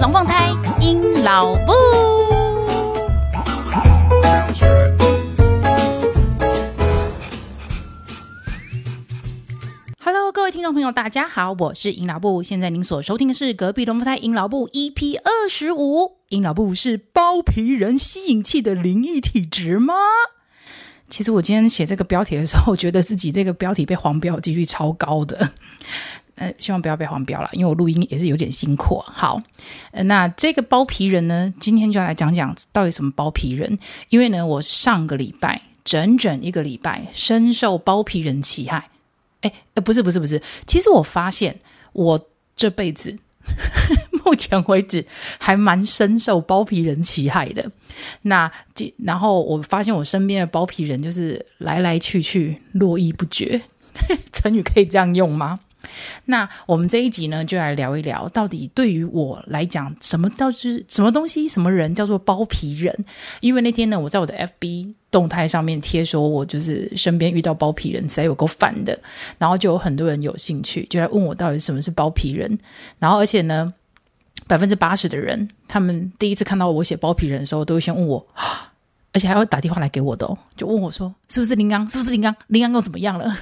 龙凤胎阴老布。Hello，各位听众朋友，大家好，我是阴老布。现在您所收听的是隔壁龙凤胎阴老布 EP 二十五。阴老布是包皮人吸引器的灵异体质吗？其实我今天写这个标题的时候，觉得自己这个标题被黄标几率超高的。呃，希望不要被黄标了，因为我录音也是有点辛苦。好，那这个包皮人呢，今天就要来讲讲到底什么包皮人。因为呢，我上个礼拜整整一个礼拜深受包皮人其害。哎，呃，不是不是不是，其实我发现我这辈子目前为止还蛮深受包皮人其害的。那这然后我发现我身边的包皮人就是来来去去，络绎不绝。成语可以这样用吗？那我们这一集呢，就来聊一聊，到底对于我来讲，什么到是什么东西，什么人叫做包皮人？因为那天呢，我在我的 FB 动态上面贴说，我就是身边遇到包皮人，实在有够烦的。然后就有很多人有兴趣，就来问我到底什么是包皮人。然后而且呢，百分之八十的人，他们第一次看到我写包皮人的时候，都会先问我，而且还会打电话来给我的，就问我说，是不是林刚？是不是林刚？林刚又怎么样了？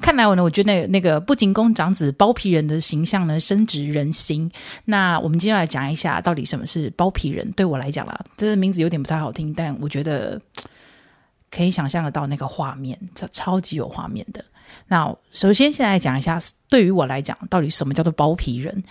看来我呢，我觉得那个那个不仅宫长子包皮人的形象呢，深植人心。那我们今天来讲一下，到底什么是包皮人？对我来讲啦，这个名字有点不太好听，但我觉得可以想象得到那个画面，超超级有画面的。那首先先来讲一下，对于我来讲，到底什么叫做包皮人？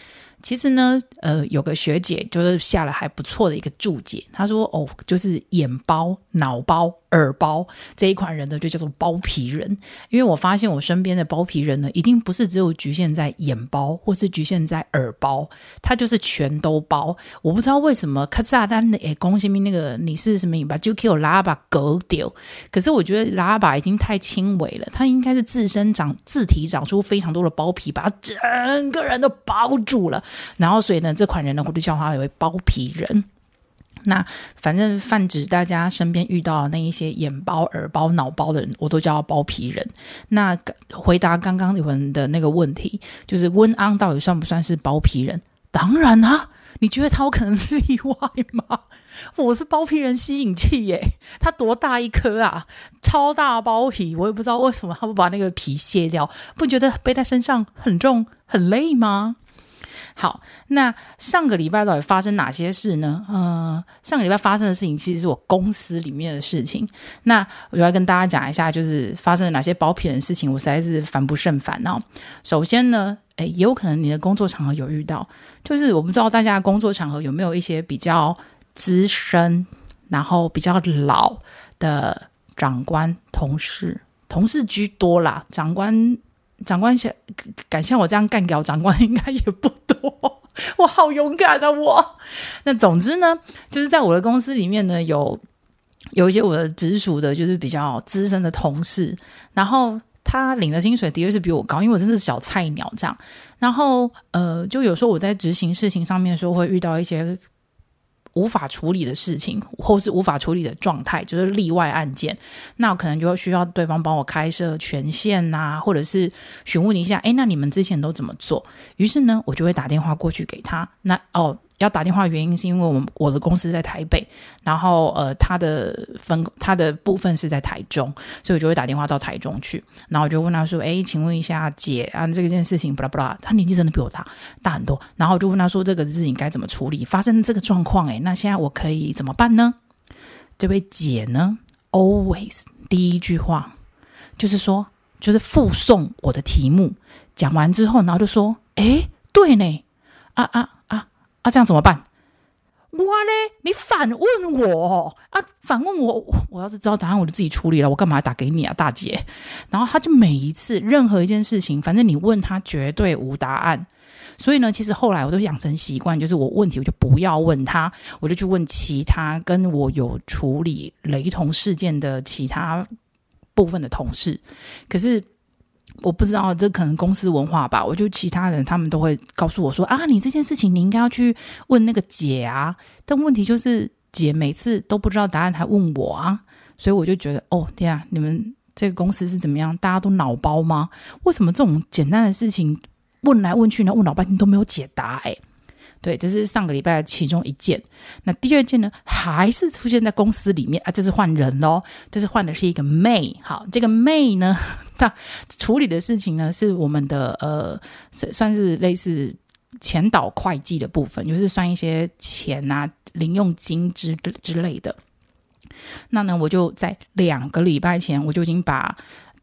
其实呢，呃，有个学姐就是下了还不错的一个注解，她说：“哦，就是眼包、脑包、耳包这一款人呢，就叫做包皮人。因为我发现我身边的包皮人呢，已经不是只有局限在眼包，或是局限在耳包，他就是全都包。我不知道为什么，卡扎丹的诶，恭喜你那个你是什么尾巴就给我拉把狗丢。可是我觉得拉把已经太轻微了，他应该是自身长自体长出非常多的包皮，把他整个人都包住了。”然后，所以呢，这款人呢，我就叫他为包皮人。那反正泛指大家身边遇到那一些眼包、耳包、脑包的人，我都叫包皮人。那回答刚刚你们的那个问题，就是温安到底算不算是包皮人？当然啊，你觉得他有可能例外吗？我是包皮人吸引器耶，他多大一颗啊，超大包皮，我也不知道为什么他不把那个皮卸掉，不觉得背在身上很重很累吗？好，那上个礼拜到底发生哪些事呢？呃，上个礼拜发生的事情其实是我公司里面的事情。那我就要跟大家讲一下，就是发生了哪些包皮人的事情，我实在是烦不胜烦哦。首先呢，诶，也有可能你的工作场合有遇到，就是我不知道大家工作场合有没有一些比较资深，然后比较老的长官、同事，同事居多啦，长官。长官想敢像我这样干掉长官，应该也不多。我好勇敢啊！我那总之呢，就是在我的公司里面呢，有有一些我的直属的，就是比较资深的同事，然后他领的薪水的确是比我高，因为我真的是小菜鸟这样。然后呃，就有时候我在执行事情上面的时候，会遇到一些。无法处理的事情，或是无法处理的状态，就是例外案件，那可能就会需要对方帮我开设权限呐、啊，或者是询问一下，哎，那你们之前都怎么做？于是呢，我就会打电话过去给他。那哦。要打电话的原因是因为我我的公司在台北，然后呃，他的分他的部分是在台中，所以我就会打电话到台中去，然后我就问他说：“哎，请问一下姐啊，这个件事情，巴拉巴拉，他年纪真的比我大大很多，然后我就问他说这个事情该怎么处理？发生这个状况，哎，那现在我可以怎么办呢？”这位姐呢，always 第一句话就是说，就是附送我的题目，讲完之后，然后就说：“哎，对呢，啊啊。”啊，这样怎么办？我嘞，你反问我啊，反问我，我要是知道答案，我就自己处理了。我干嘛打给你啊，大姐？然后他就每一次任何一件事情，反正你问他绝对无答案。所以呢，其实后来我都养成习惯，就是我问题我就不要问他，我就去问其他跟我有处理雷同事件的其他部分的同事。可是。我不知道，这可能公司文化吧。我就其他人，他们都会告诉我说：“啊，你这件事情你应该要去问那个姐啊。”但问题就是，姐每次都不知道答案，还问我啊。所以我就觉得，哦，天啊，你们这个公司是怎么样？大家都脑包吗？为什么这种简单的事情问来问去呢，问老半天都没有解答。哎，对，这是上个礼拜其中一件。那第二件呢，还是出现在公司里面啊，这是换人喽，这是换的是一个 May。好，这个 May 呢，他处理的事情呢，是我们的呃，算是类似前导会计的部分，就是算一些钱啊、零用金之之类的。那呢，我就在两个礼拜前，我就已经把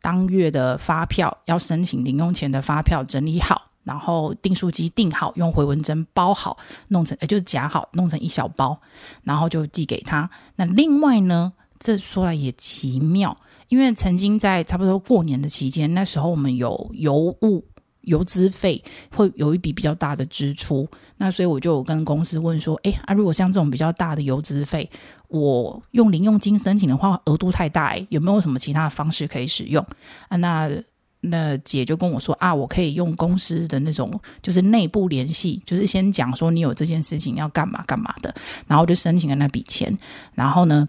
当月的发票要申请零用钱的发票整理好，然后订书机订好，用回纹针包好，弄成，就是夹好，弄成一小包，然后就寄给他。那另外呢，这说来也奇妙，因为曾经在差不多过年的期间，那时候我们有邮务。邮资费会有一笔比较大的支出，那所以我就跟公司问说：“哎啊，如果像这种比较大的邮资费，我用零用金申请的话，额度太大，哎，有没有什么其他的方式可以使用？”啊，那那姐就跟我说：“啊，我可以用公司的那种，就是内部联系，就是先讲说你有这件事情要干嘛干嘛的，然后就申请了那笔钱，然后呢。”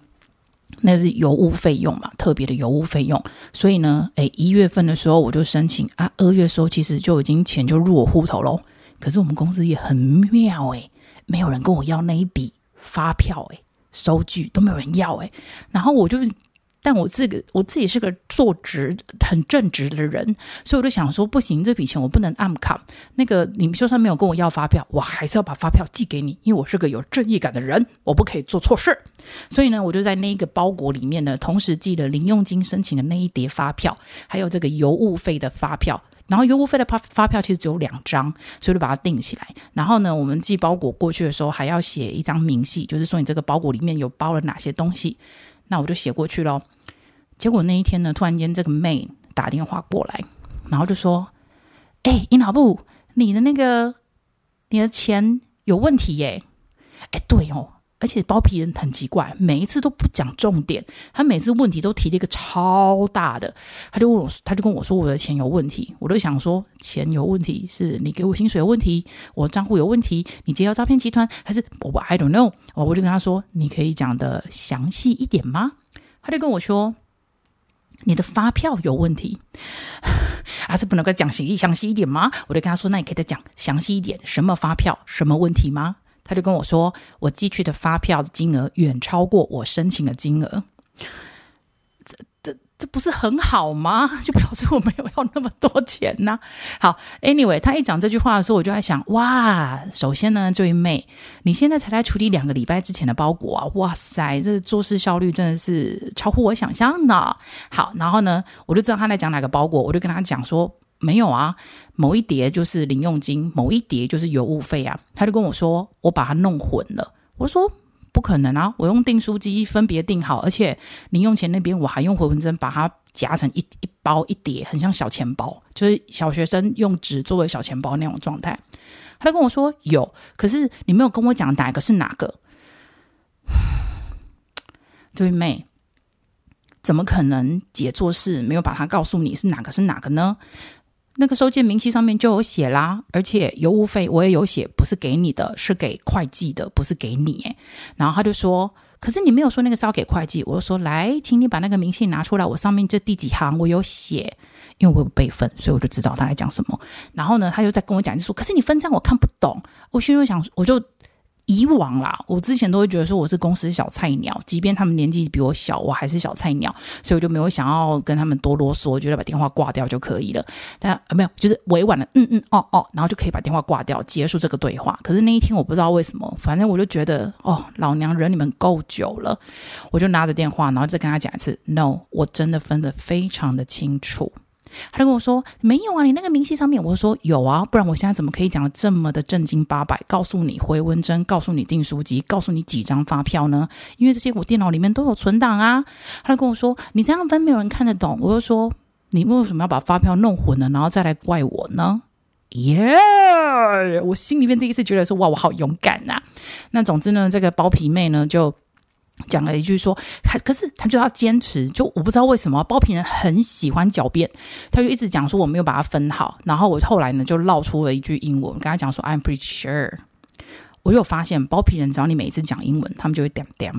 那是邮务费用嘛，特别的邮务费用，所以呢，诶，一月份的时候我就申请啊，二月的时候其实就已经钱就入我户头喽。可是我们公司也很妙诶，没有人跟我要那一笔发票诶，收据都没有人要诶，然后我就。但我自个我自己是个做直很正直的人，所以我就想说，不行，这笔钱我不能暗卡。那个你们就算没有跟我要发票，我还是要把发票寄给你，因为我是个有正义感的人，我不可以做错事。所以呢，我就在那一个包裹里面呢，同时寄了零用金申请的那一叠发票，还有这个邮务费的发票。然后邮务费的发发票其实只有两张，所以就把它订起来。然后呢，我们寄包裹过去的时候，还要写一张明细，就是说你这个包裹里面有包了哪些东西。那我就写过去咯。结果那一天呢，突然间这个妹打电话过来，然后就说：“哎，尹老布，你的那个你的钱有问题耶！”哎，对哦，而且包皮人很奇怪，每一次都不讲重点，他每次问题都提了一个超大的，他就问我，他就跟我说我的钱有问题，我都想说钱有问题是你给我薪水有问题，我账户有问题，你接到诈骗集团还是我 I don't know，我我就跟他说，你可以讲的详细一点吗？他就跟我说，你的发票有问题，还 是不能够讲详详细一点吗？我就跟他说，那你可以再讲详细一点，什么发票，什么问题吗？他就跟我说，我寄去的发票金额远超过我申请的金额。这不是很好吗？就表示我没有要那么多钱呐、好，Anyway，他一讲这句话的时候，我就在想，哇，首先呢，这位妹，你现在才来处理两个礼拜之前的包裹啊，哇塞，这做事效率真的是超乎我想象的。好，然后呢，我就知道他在讲哪个包裹，我就跟他讲说，没有啊，某一叠就是零用金，某一叠就是邮务费啊。他就跟我说，我把它弄混了。我说。不可能啊！我用订书机分别订好，而且零用钱那边我还用回纹针把它夹成一一包一叠，很像小钱包，就是小学生用纸作为小钱包那种状态。他就跟我说有，可是你没有跟我讲哪个是哪个。这位妹，怎么可能姐做事没有把它告诉你是哪个是哪个呢？那个收件明细上面就有写啦，而且邮务费我也有写，不是给你的，是给会计的，不是给你。然后他就说：“可是你没有说那个是要给会计。”我就说：“来，请你把那个明细拿出来，我上面这第几行我有写，因为我有备份，所以我就知道他在讲什么。”然后呢，他就在跟我讲，就说：“可是你分账我看不懂。”我心中想，我就。以往啦，我之前都会觉得说我是公司小菜鸟，即便他们年纪比我小，我还是小菜鸟，所以我就没有想要跟他们多啰嗦，我觉得把电话挂掉就可以了。但啊，没有，就是委婉的嗯嗯哦哦，然后就可以把电话挂掉，结束这个对话。可是那一天我不知道为什么，反正我就觉得哦，老娘忍你们够久了，我就拿着电话，然后再跟他讲一次，no，我真的分得非常的清楚。他就跟我说：“没有啊，你那个明细上面。”我说：“有啊，不然我现在怎么可以讲得这么的正经八百？告诉你回纹针，告诉你订书机，告诉你几张发票呢？因为这些我电脑里面都有存档啊。”他就跟我说：“你这样分没有人看得懂。”我就说：“你为什么要把发票弄混了，然后再来怪我呢？”耶、我心里面第一次觉得说：“哇，我好勇敢呐、啊！”那总之呢，这个包皮妹呢就。讲了一句说，可可是他就要坚持，就我不知道为什么包皮人很喜欢狡辩，他就一直讲说我没有把它分好，然后我后来呢就绕出了一句英文，跟他讲说 I'm pretty sure。我有发现包皮人只要你每一次讲英文，他们就会点点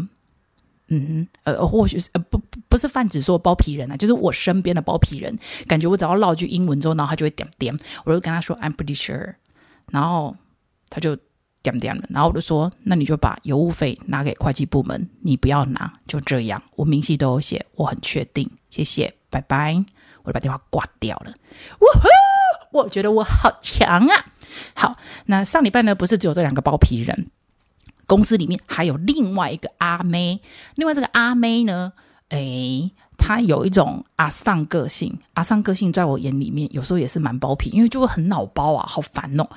嗯哼，呃，或许是呃不不是泛指说包皮人啊，就是我身边的包皮人，感觉我只要唠句英文之后，然后他就会点点，我就跟他说 I'm pretty sure，然后他就点点了，然后我就说那你就把邮务费拿给会计部门，你不要拿，就这样，我明细都有写，我很确定，谢谢，拜拜，我就把电话挂掉了。呜呼，我觉得我好强啊！好，那上礼拜呢，不是只有这两个包皮人。公司里面还有另外一个阿妹，另外这个阿妹呢，诶，她有一种阿桑个性，阿桑个性在我眼里面有时候也是蛮包皮，因为就会很脑包啊，好烦哦。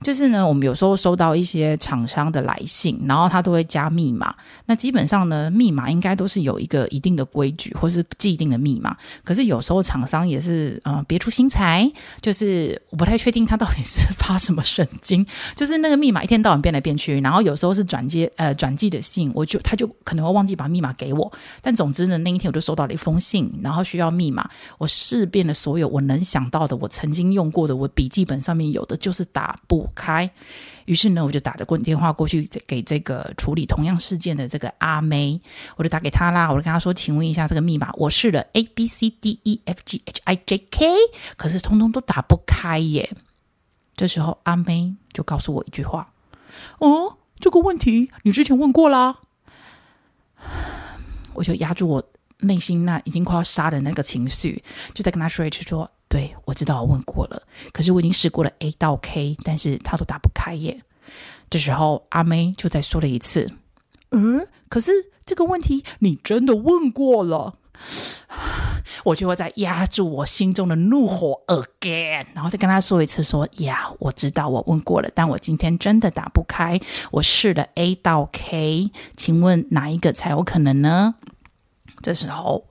就是呢，我们有时候收到一些厂商的来信，然后他都会加密码。那基本上呢，密码应该都是有一个一定的规矩，或是既定的密码。可是有时候厂商也是呃别出心裁，就是我不太确定他到底是发什么神经，就是那个密码一天到晚变来变去。然后有时候是转接呃转寄的信，我就他就可能会忘记把密码给我。但总之呢，那一天我就收到了一封信，然后需要密码。我试遍了所有我能想到的，我曾经用过的，我笔记本上面有的，就是打不开，于是呢，我就打着过电话过去给这个处理同样事件的这个阿妹，我就打给她啦，我就跟她说：“请问一下这个密码，我试了 A B C D E F G H I J K，可是通通都打不开耶。”这时候阿妹就告诉我一句话：“哦，这个问题你之前问过啦。”我就压住我内心那已经快要杀人的那个情绪，就在跟他说一句说。对，我知道我问过了，可是我已经试过了 A 到 K，但是他都打不开耶。这时候阿妹就再说了一次：“嗯，可是这个问题你真的问过了。”我就会再压住我心中的怒火 again，然后再跟他说一次说：“呀，我知道我问过了，但我今天真的打不开，我试了 A 到 K，请问哪一个才有可能呢？”这时候。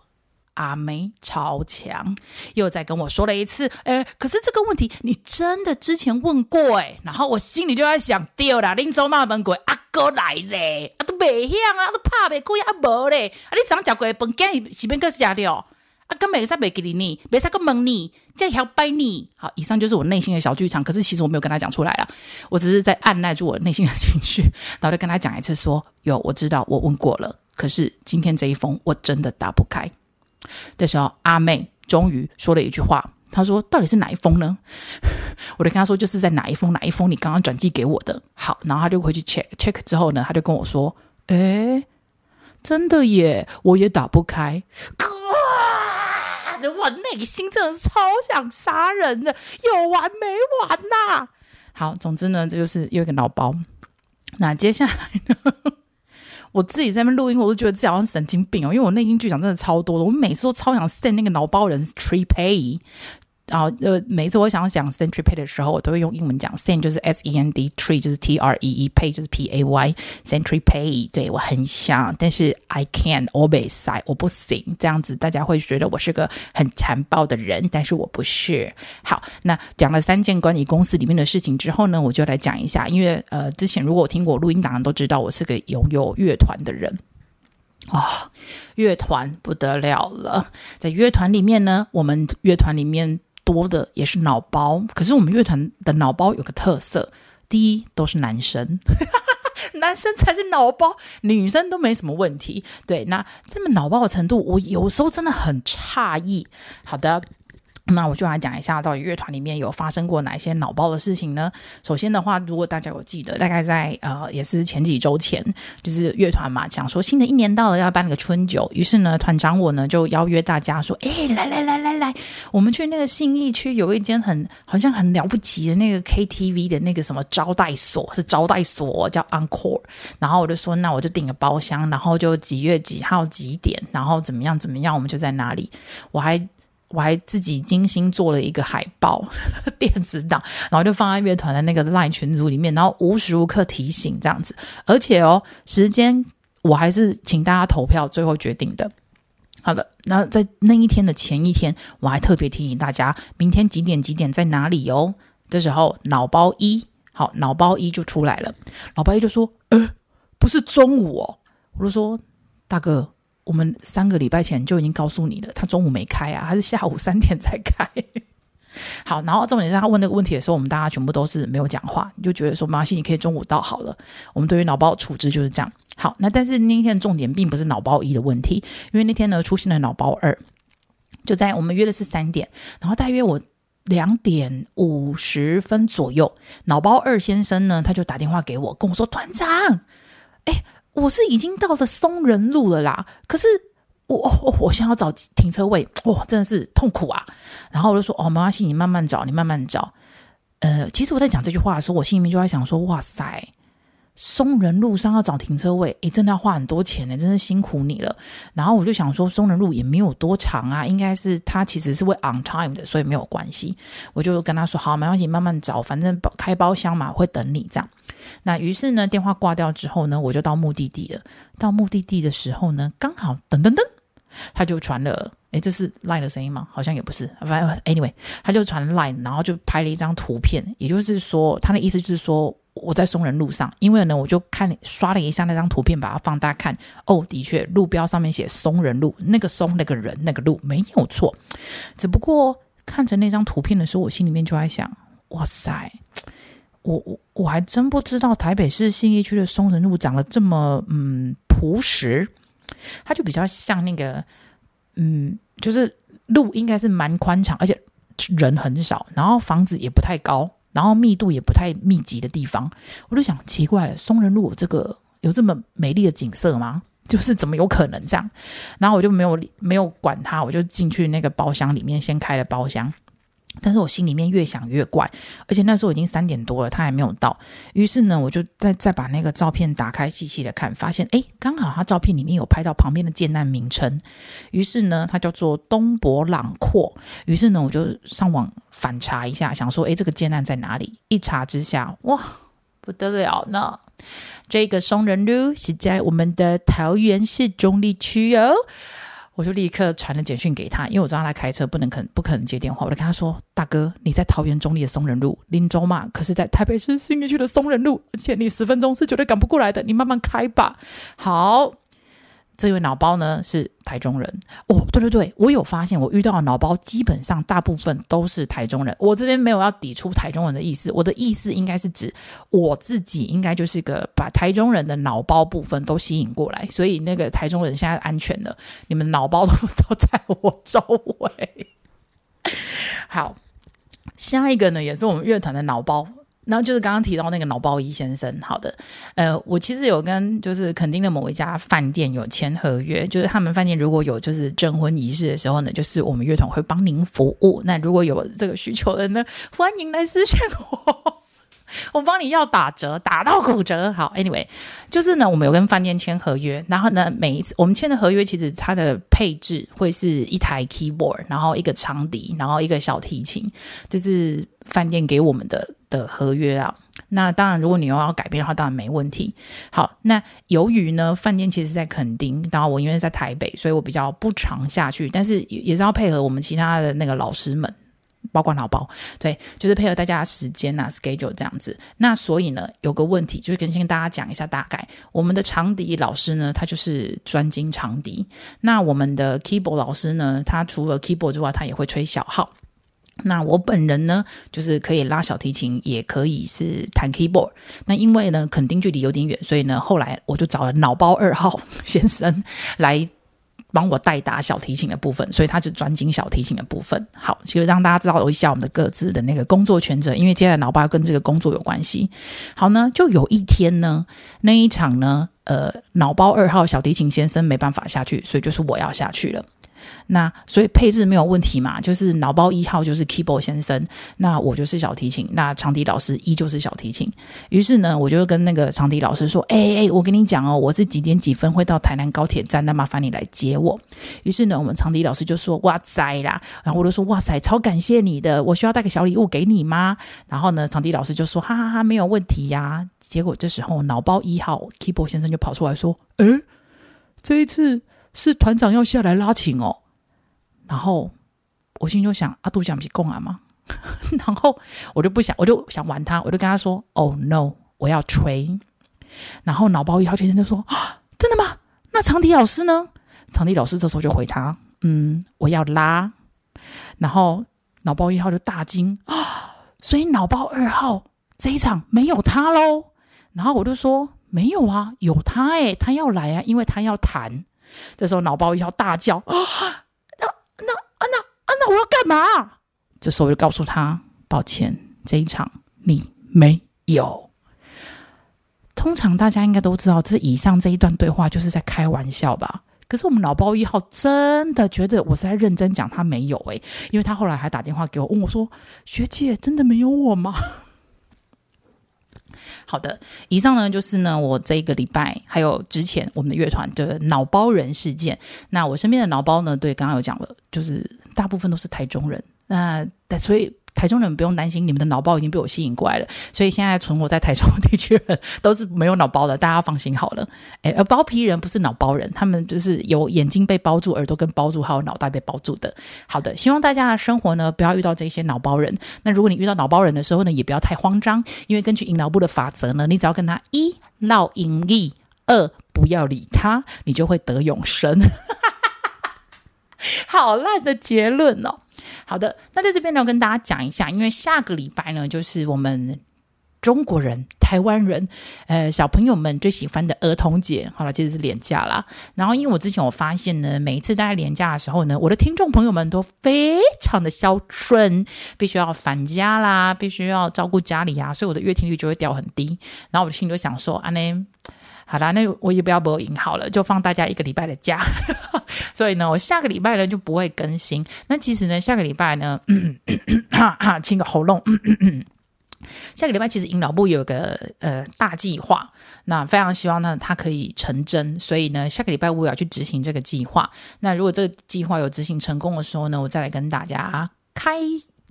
阿妹超强，又再跟我说了一次，诶，可是这个问题你真的之前问过诶，然后我心里就在想，丢啦，恁祖妈问过，阿哥来嘞，啊都未响啊，都怕未过啊无嘞，啊你怎讲过饭羹是边个食了？啊根本是未给你，没啥个问你，这条拜你。好，以上就是我内心的小剧场，可是其实我没有跟他讲出来啊，我只是在按捺住我内心的情绪，然后就跟他讲一次说，有我知道我问过了，可是今天这一封我真的打不开。这时候，阿妹终于说了一句话，她说：“到底是哪一封呢？” 我就跟她说：“就是在哪一封，哪一封你刚刚转寄给我的。”好，然后她就回去 check check 之后呢，她就跟我说：“诶，真的耶，我也打不开。”我内心真的是超想杀人的，有完没完呐、好，总之呢，这就是又一个脑包。那接下来呢？我自己在那边录音，我都觉得自己好像神经病哦，因为我内心剧场真的超多的，我每次都超想 send 那个脑包人 tree pay。然后呃，每次我想要讲 century pay 的时候，我都会用英文讲 send 就是 s e n d tree 就是 t r e e pay 就是 p a y century pay。对，我很想，但是 I can't always say 我不行，这样子大家会觉得我是个很残暴的人，但是我不是。好，那讲了三件关于公司里面的事情之后呢，我就来讲一下，因为呃，之前如果我听过录音档都知道我是个拥有乐团的人、哦，乐团不得了了，在乐团里面呢，我们乐团里面。多的也是脑包，可是我们乐团的脑包有个特色，第一都是男生，男生才是脑包，女生都没什么问题。对，那这么脑包的程度，我有时候真的很诧异。好的。那我就来讲一下，到底乐团里面有发生过哪些脑包的事情呢？首先的话，如果大家有记得，大概在呃，也是前几周前，就是乐团嘛，讲说新的一年到了，要办那个春酒，于是呢，团长我呢就邀约大家说，哎，来来来来来，我们去那个信义区有一间很好像很了不起的那个 KTV 的那个什么招待所，是招待所叫 Encore，然后我就说，那我就订个包厢，然后就几月几号几点，然后怎么样怎么样，我们就在哪里，我还。我还自己精心做了一个海报 电子档，然后就放在乐团的那个 LINE 群组里面，然后无时无刻提醒这样子。而且哦，时间我还是请大家投票，最后决定的。好的，那在那一天的前一天，我还特别提醒大家，明天几点几点在哪里哦。这时候脑包一，好，脑包一就出来了。脑包一就说：“呃，不是中午哦。”我就说：“大哥。”我们三个礼拜前就已经告诉你了，他中午没开啊，他是下午三点才开。好，然后重点是他问那个问题的时候，我们大家全部都是没有讲话，你就觉得说没关系，你可以中午到好了。我们对于脑包处置就是这样。好，那但是那天重点并不是脑包一的问题，因为那天呢出现了脑包二，就在我们约的是三点，然后大约我两点五十分左右，脑包二先生呢他就打电话给我，跟我说团长，哎，我是已经到了松仁路了啦，可是我我我想要找停车位，哇，真的是痛苦啊！然后我就说哦，没关系，你慢慢找，你慢慢找。呃，其实我在讲这句话的时候，我心里面就在想说，哇塞。松仁路上要找停车位，诶，真的要花很多钱呢，真是辛苦你了。然后我就想说，松仁路也没有多长啊，应该是他其实是会 on time 的，所以没有关系。我就跟他说，好，没关系，慢慢找，反正开包厢嘛，会等你这样。那于是呢，电话挂掉之后呢，我就到目的地了。到目的地的时候呢，刚好噔噔噔，他就传了，诶，这是 line 的声音吗？好像也不是，反正 anyway，他就传 line，然后就拍了一张图片，也就是说，他的意思就是说。我在松仁路上，因为呢，我就看刷了一下那张图片，把它放大看。哦，的确，路标上面写松仁路，那个松，那个人，那个路没有错。只不过看着那张图片的时候，我心里面就在想：哇塞，我我我还真不知道台北市信义区的松仁路长得这么嗯朴实，它就比较像那个嗯，就是路应该是蛮宽敞，而且人很少，然后房子也不太高。然后密度也不太密集的地方，我就想奇怪了，松仁路这个有这么美丽的景色吗？就是怎么有可能这样？然后我就没有没有管它，我就进去那个包厢里面，先开了包厢。但是我心里面越想越怪，而且那时候已经三点多了，他还没有到。于是呢，我就再再把那个照片打开，细细的看，发现诶，刚好他照片里面有拍到旁边的建案名称。于是呢，它叫做东博朗阔。于是呢，我就上网反查一下，想说，诶，这个建案在哪里？一查之下，哇，不得了呢！这个松仁路是在我们的桃园市中坜区哦。我就立刻传了简讯给他，因为我知道他开车不能肯不可能接电话，我就跟他说：“大哥，你在桃园中坜的松仁路，林州嘛，可是在台北市信义区的松仁路，而且你十分钟是绝对赶不过来的，你慢慢开吧。”好。这位脑包呢是台中人哦，对对对，我有发现，我遇到的脑包基本上大部分都是台中人。我这边没有要抵触台中人的意思，我的意思应该是指我自己应该就是个把台中人的脑包部分都吸引过来，所以那个台中人现在安全了，你们脑包都都在我周围。好，下一个呢也是我们乐团的脑包。然后就是刚刚提到那个脑包一先生，好的，呃，我其实有跟就是垦丁的某一家饭店有签合约，就是他们饭店如果有就是证婚仪式的时候呢，就是我们乐团会帮您服务。那如果有这个需求的呢，欢迎来私信我，我帮你要打折，打到骨折。好，Anyway，就是呢，我们有跟饭店签合约，然后呢，每一次我们签的合约其实它的配置会是一台 keyboard，然后一个长笛，然后一个小提琴，就是饭店给我们的。的合约啊，那当然，如果你又要改变的话，当然没问题。好，那由于呢，饭店其实在垦丁，然后我因为在台北，所以我比较不常下去，但是也是要配合我们其他的那个老师们，包括老包，对，就是配合大家的时间啊，schedule 这样子。那所以呢，有个问题就是跟先跟大家讲一下大概，我们的长笛老师呢，他就是专精长笛，那我们的 keyboard 老师呢，他除了 keyboard 之外，他也会吹小号。那我本人呢，就是可以拉小提琴，也可以是弹 keyboard。那因为呢，垦丁距离有点远，所以呢，后来我就找了脑包二号 先生来帮我代打小提琴的部分，所以他只专精小提琴的部分。好，其实让大家知道一下我们的各自的那个工作权责，因为接下来脑包跟这个工作有关系。好呢，就有一天呢，那一场呢，呃，脑包二号小提琴先生没办法下去，所以就是我要下去了。那所以配置没有问题嘛？就是脑包一号就是 keyboard 先生，那我就是小提琴，那长笛老师一就是小提琴。于是呢，我就跟那个长笛老师说：“哎、欸、哎、我跟你讲哦，我是几点几分会到台南高铁站，那麻烦你来接我。”于是呢，我们长笛老师就说：“哇塞啦！”然后我就说：“哇塞，超感谢你的，我需要带个小礼物给你吗？”然后呢，长笛老师就说：“哈哈哈，没有问题呀、”结果这时候脑包一号 keyboard 先生就跑出来说：“哎、这一次。”是团长要下来拉琴哦，然后我心就想阿杜讲不起共啊吗？然后我就不想，我就想玩他，我就跟他说：“Oh no，我要吹。”然后脑包一号先生就说：“啊，真的吗？那长笛老师呢？”长笛老师这时候就回他：“嗯，我要拉。”然后脑包一号就大惊啊，所以脑包二号这一场没有他喽。然后我就说：“没有啊，有他哎，他要来啊，因为他要弹。这时候脑包一号大叫啊，那那啊那啊那我要干嘛？这时候我就告诉他，抱歉，这一场你没有。通常大家应该都知道，这以上这一段对话就是在开玩笑吧？可是我们脑包一号真的觉得我是在认真讲，他没有诶、因为他后来还打电话给我问我说：“学姐，真的没有我吗？” 好的，以上呢就是呢我这一个礼拜还有之前我们的乐团的脑包人事件。那我身边的脑包呢，对，刚刚有讲了，就是大部分都是台中人，那所以。台中人不用担心，你们的脑包已经被我吸引过来了，所以现在存活在台中地区人都是没有脑包的，大家放心好了。诶，而包皮人不是脑包人，他们就是有眼睛被包住、耳朵跟包住，还有脑袋被包住的。好的，希望大家的生活呢不要遇到这些脑包人。那如果你遇到脑包人的时候呢，也不要太慌张，因为根据引脑部的法则呢，你只要跟他一烙阴力，二不要理他，你就会得永生。好烂的结论哦。好的，那在这边呢，跟大家讲一下，因为下个礼拜呢，就是我们中国人、台湾人，呃，小朋友们最喜欢的儿童节。好了，其实是连假啦。然后，因为我之前我发现呢，每一次大家连假的时候呢，我的听众朋友们都非常的孝顺，必须要返家啦，必须要照顾家里、啊，所以我的月听率就会掉很低。然后我心里就想说，啊呢。好啦，那我也不要播音好了，就放大家一个礼拜的假。所以呢，我下个礼拜呢就不会更新。那其实呢，下个礼拜呢，哈哈，清个喉咙。下个礼拜其实阴老部有个呃大计划，那非常希望呢它可以成真。所以呢，下个礼拜我也要去执行这个计划。那如果这个计划有执行成功的时候呢，我再来跟大家开。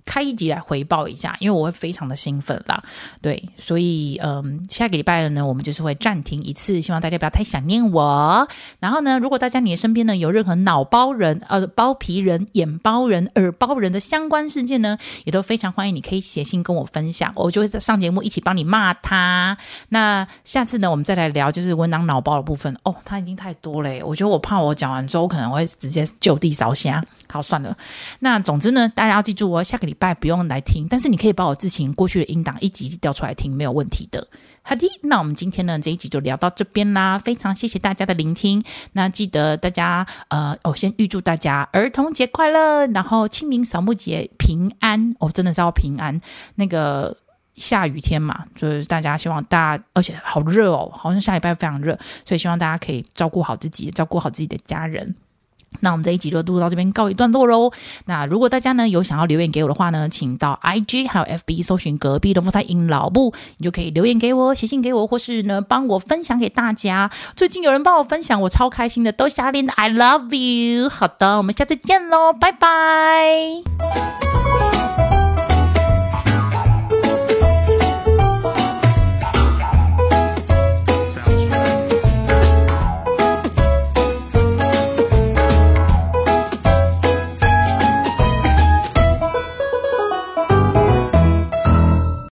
开一集来回报一下，因为我会非常的兴奋啦。对，所以嗯，下个礼拜呢，我们就是会暂停一次，希望大家不要太想念我。然后呢，如果大家你的身边呢有任何脑包人、呃包皮人、眼包人、耳包人的相关事件呢，也都非常欢迎你可以写信跟我分享，我就会在上节目一起帮你骂他。那下次呢，我们再来聊就是文囊脑包的部分哦，他已经太多了，我觉得我怕我讲完之后我可能会直接就地烧虾。好，算了。那总之呢，大家要记住哦，下个礼拜不用来听，但是你可以把我之前过去的音档一集一集调出来听，没有问题的。好的，那我们今天呢这一集就聊到这边啦，非常谢谢大家的聆听。那记得大家呃，我、先预祝大家儿童节快乐，然后清明扫墓节平安哦，真的是要平安。那个下雨天嘛，就是大家希望大家，而且好热哦，好像下礼拜非常热，所以希望大家可以照顾好自己，照顾好自己的家人。那我们这一集就录到这边告一段落喽。那如果大家呢有想要留言给我的话呢，请到 IG 还有 FB 搜寻隔壁的莫太英老布，你就可以留言给我，写信给我，或是呢帮我分享给大家。最近有人帮我分享，我超开心的，都瞎练的，I love you。好的，我们下次见喽，拜拜。